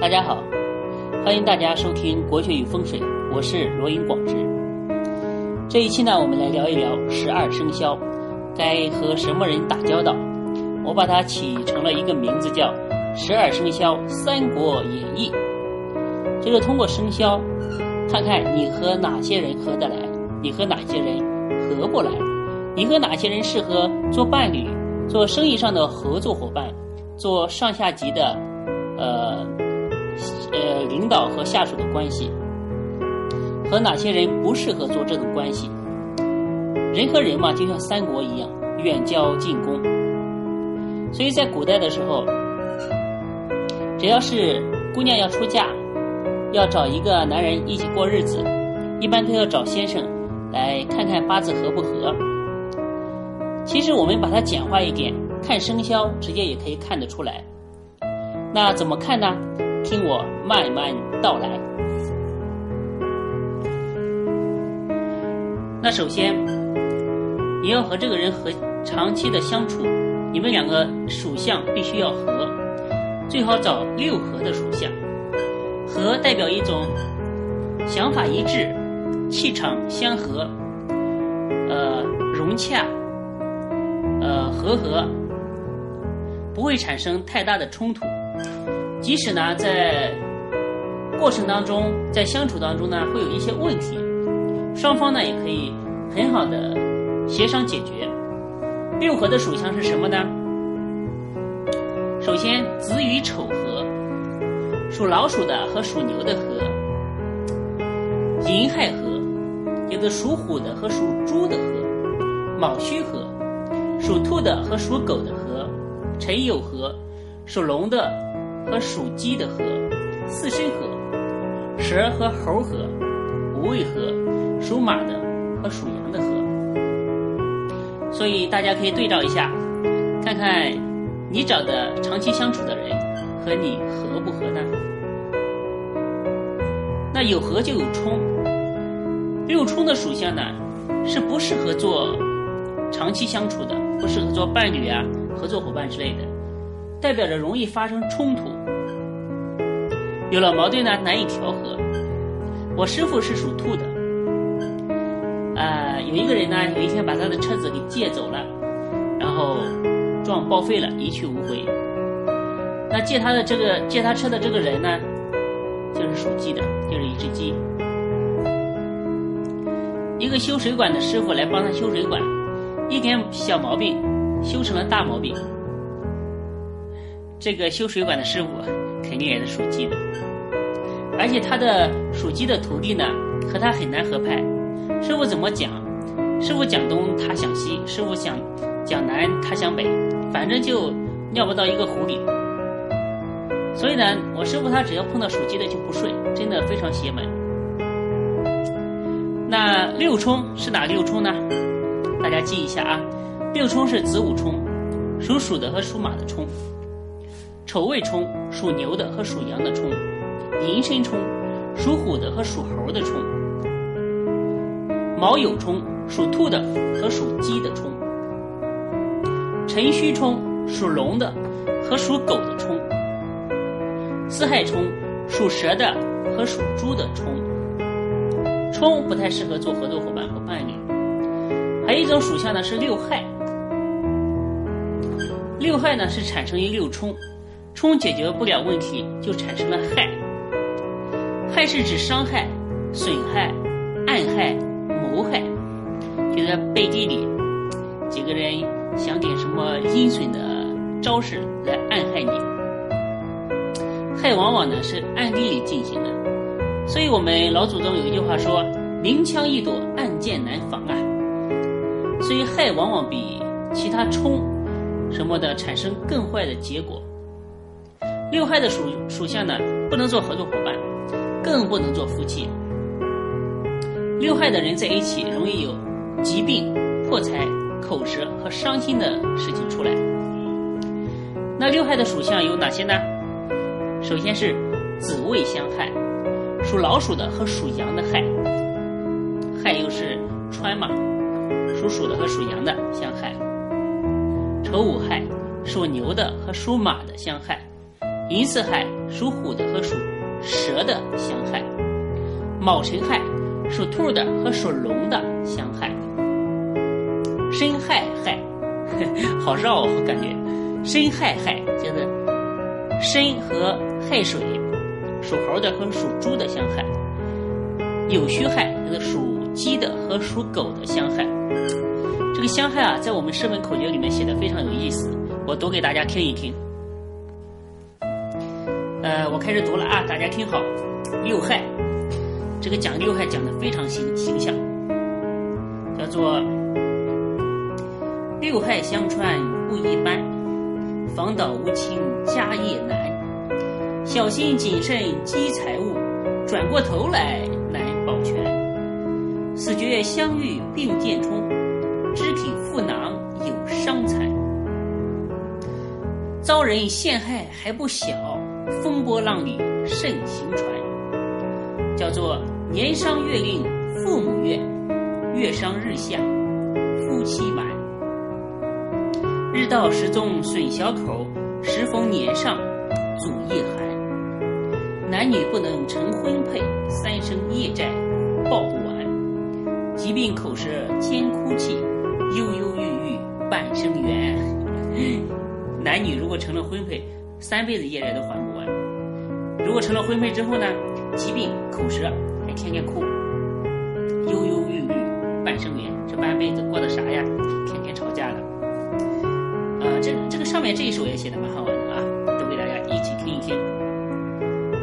大家好，欢迎大家收听《国学与风水》，我是罗云广之。这一期呢，我们来聊一聊十二生肖该和什么人打交道。我把它起成了一个名字，叫《十二生肖三国演义》。就是通过生肖，看看你和哪些人合得来，你和哪些人合不来，你和哪些人适合做伴侣、做生意上的合作伙伴、做上下级的，呃。领导和下属的关系，和哪些人不适合做这种关系？人和人嘛，就像三国一样，远交近攻。所以在古代的时候，只要是姑娘要出嫁，要找一个男人一起过日子，一般都要找先生来看看八字合不合。其实我们把它简化一点，看生肖，直接也可以看得出来。那怎么看呢？听我慢慢道来。那首先，你要和这个人和长期的相处，你们两个属相必须要合，最好找六合的属相。合代表一种想法一致、气场相合、呃融洽、呃和合，不会产生太大的冲突。即使呢，在过程当中，在相处当中呢，会有一些问题，双方呢也可以很好的协商解决。六合的属相是什么呢？首先，子与丑合，属老鼠的和属牛的合；寅亥合，有的属虎的和属猪的合；卯戌合，属兔的和属狗的合；辰酉合，属龙的。和属鸡的合，四申合，蛇和猴合，五味合，属马的和属羊的合。所以大家可以对照一下，看看你找的长期相处的人和你合不合呢？那有合就有冲，六冲的属相呢是不适合做长期相处的，不适合做伴侣啊、合作伙伴之类的。代表着容易发生冲突，有了矛盾呢难以调和。我师傅是属兔的，啊，有一个人呢，有一天把他的车子给借走了，然后撞报废了，一去无回。那借他的这个借他车的这个人呢，就是属鸡的，就是一只鸡。一个修水管的师傅来帮他修水管，一点小毛病修成了大毛病。这个修水管的师傅肯定也是属鸡的，而且他的属鸡的徒弟呢，和他很难合拍。师傅怎么讲？师傅讲东，他想西；师傅想讲南，他想北，反正就尿不到一个壶里。所以呢，我师傅他只要碰到属鸡的就不顺，真的非常邪门。那六冲是哪六冲呢？大家记一下啊，六冲是子午冲，属鼠的和属马的冲。丑未冲，属牛的和属羊的冲；寅申冲，属虎的和属猴的冲；卯酉冲，属兔的和属鸡的冲；辰戌冲，属龙的和属狗的冲；巳亥冲，属蛇的和属猪的冲。冲不太适合做合作伙伴和伴侣。还有一种属相呢是六害，六害呢是产生于六冲。冲解决不了问题，就产生了害。害是指伤害、损害、暗害、谋害，就在背地里几个人想点什么阴损的招式来暗害你。害往往呢是暗地里进行的，所以我们老祖宗有一句话说：“明枪易躲，暗箭难防啊。”所以害往往比其他冲什么的产生更坏的结果。六害的属属相呢，不能做合作伙伴，更不能做夫妻。六害的人在一起容易有疾病、破财、口舌和伤心的事情出来。那六害的属相有哪些呢？首先是子未相害，属老鼠的和属羊的害，害又是穿嘛，属鼠的和属羊的相害。丑午害，属牛的和属马的相害。寅巳亥属虎的和属蛇的相害，卯辰亥属兔的和属龙的相害，申亥亥 好绕哦，感觉申亥亥就是申和亥水属猴的和属猪的相害，酉戌亥就是属鸡的和属狗的相害。这个相害啊，在我们诗文口诀里面写的非常有意思，我读给大家听一听。呃，我开始读了啊，大家听好。六害，这个讲六害讲的非常形形象，叫做六害相传不一般，防倒无情家业难，小心谨慎积财物，转过头来难保全。死绝相遇并见冲，肢体腹囊有伤残，遭人陷害还不小。风波浪里慎行船，叫做年伤月令父母怨，月伤日下夫妻满。日到时中损小口，时逢年上阻夜寒。男女不能成婚配，三生业债报不完。疾病口舌兼哭泣，忧忧郁郁半生缘。男女如果成了婚配，三辈子业债都还不完。如果成了婚配之后呢，疾病口舌还天天哭，忧忧郁郁半生缘，这半辈子过的啥呀？天天吵架了。啊，这这个上面这一首也写的蛮好玩的啊，都给大家一起听一听。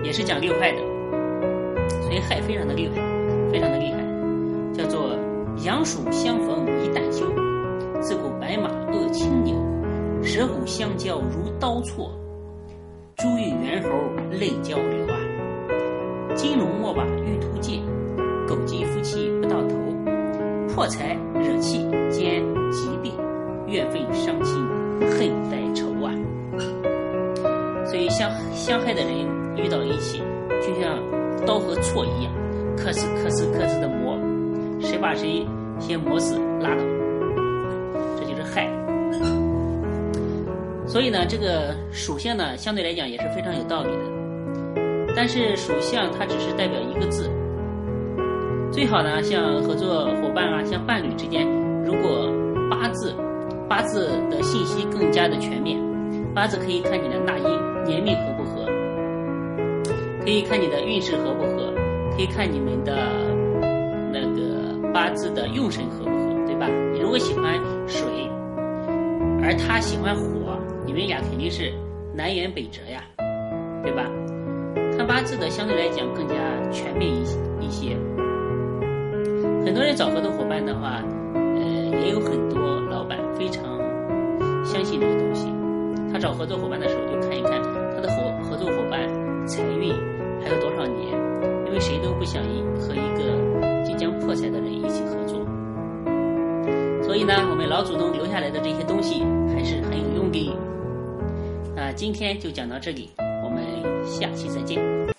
也是讲六害的，所以害非常的厉害，非常的厉害，叫做羊鼠相逢一旦休，自古白马恶青牛，蛇虎相交如刀错。珠玉猿猴泪交流啊，金龙莫把玉兔见，狗鸡夫妻不到头，破财惹气兼疾病，怨愤伤心恨在愁啊。所以相相害的人遇到一起，就像刀和锉一样，磕死磕死磕死的磨，谁把谁先磨死拉倒，这就是害。所以呢，这个属相呢，相对来讲也是非常有道理的。但是属相它只是代表一个字，最好呢，像合作伙伴啊，像伴侣之间，如果八字八字的信息更加的全面，八字可以看你的纳音年命合不合，可以看你的运势合不合，可以看你们的那个八字的用神合不合，对吧？你如果喜欢水，而他喜欢火。你们俩肯定是南辕北辙呀，对吧？看八字的相对来讲更加全面一一些。很多人找合作伙伴的话，呃，也有很多老板非常相信这个东西。他找合作伙伴的时候，就看一看他的合合作伙伴财运还有多少年，因为谁都不想一和一个即将破财的人一起合作。所以呢，我们老祖宗留下来的这些东西还是很有用的。今天就讲到这里，我们下期再见。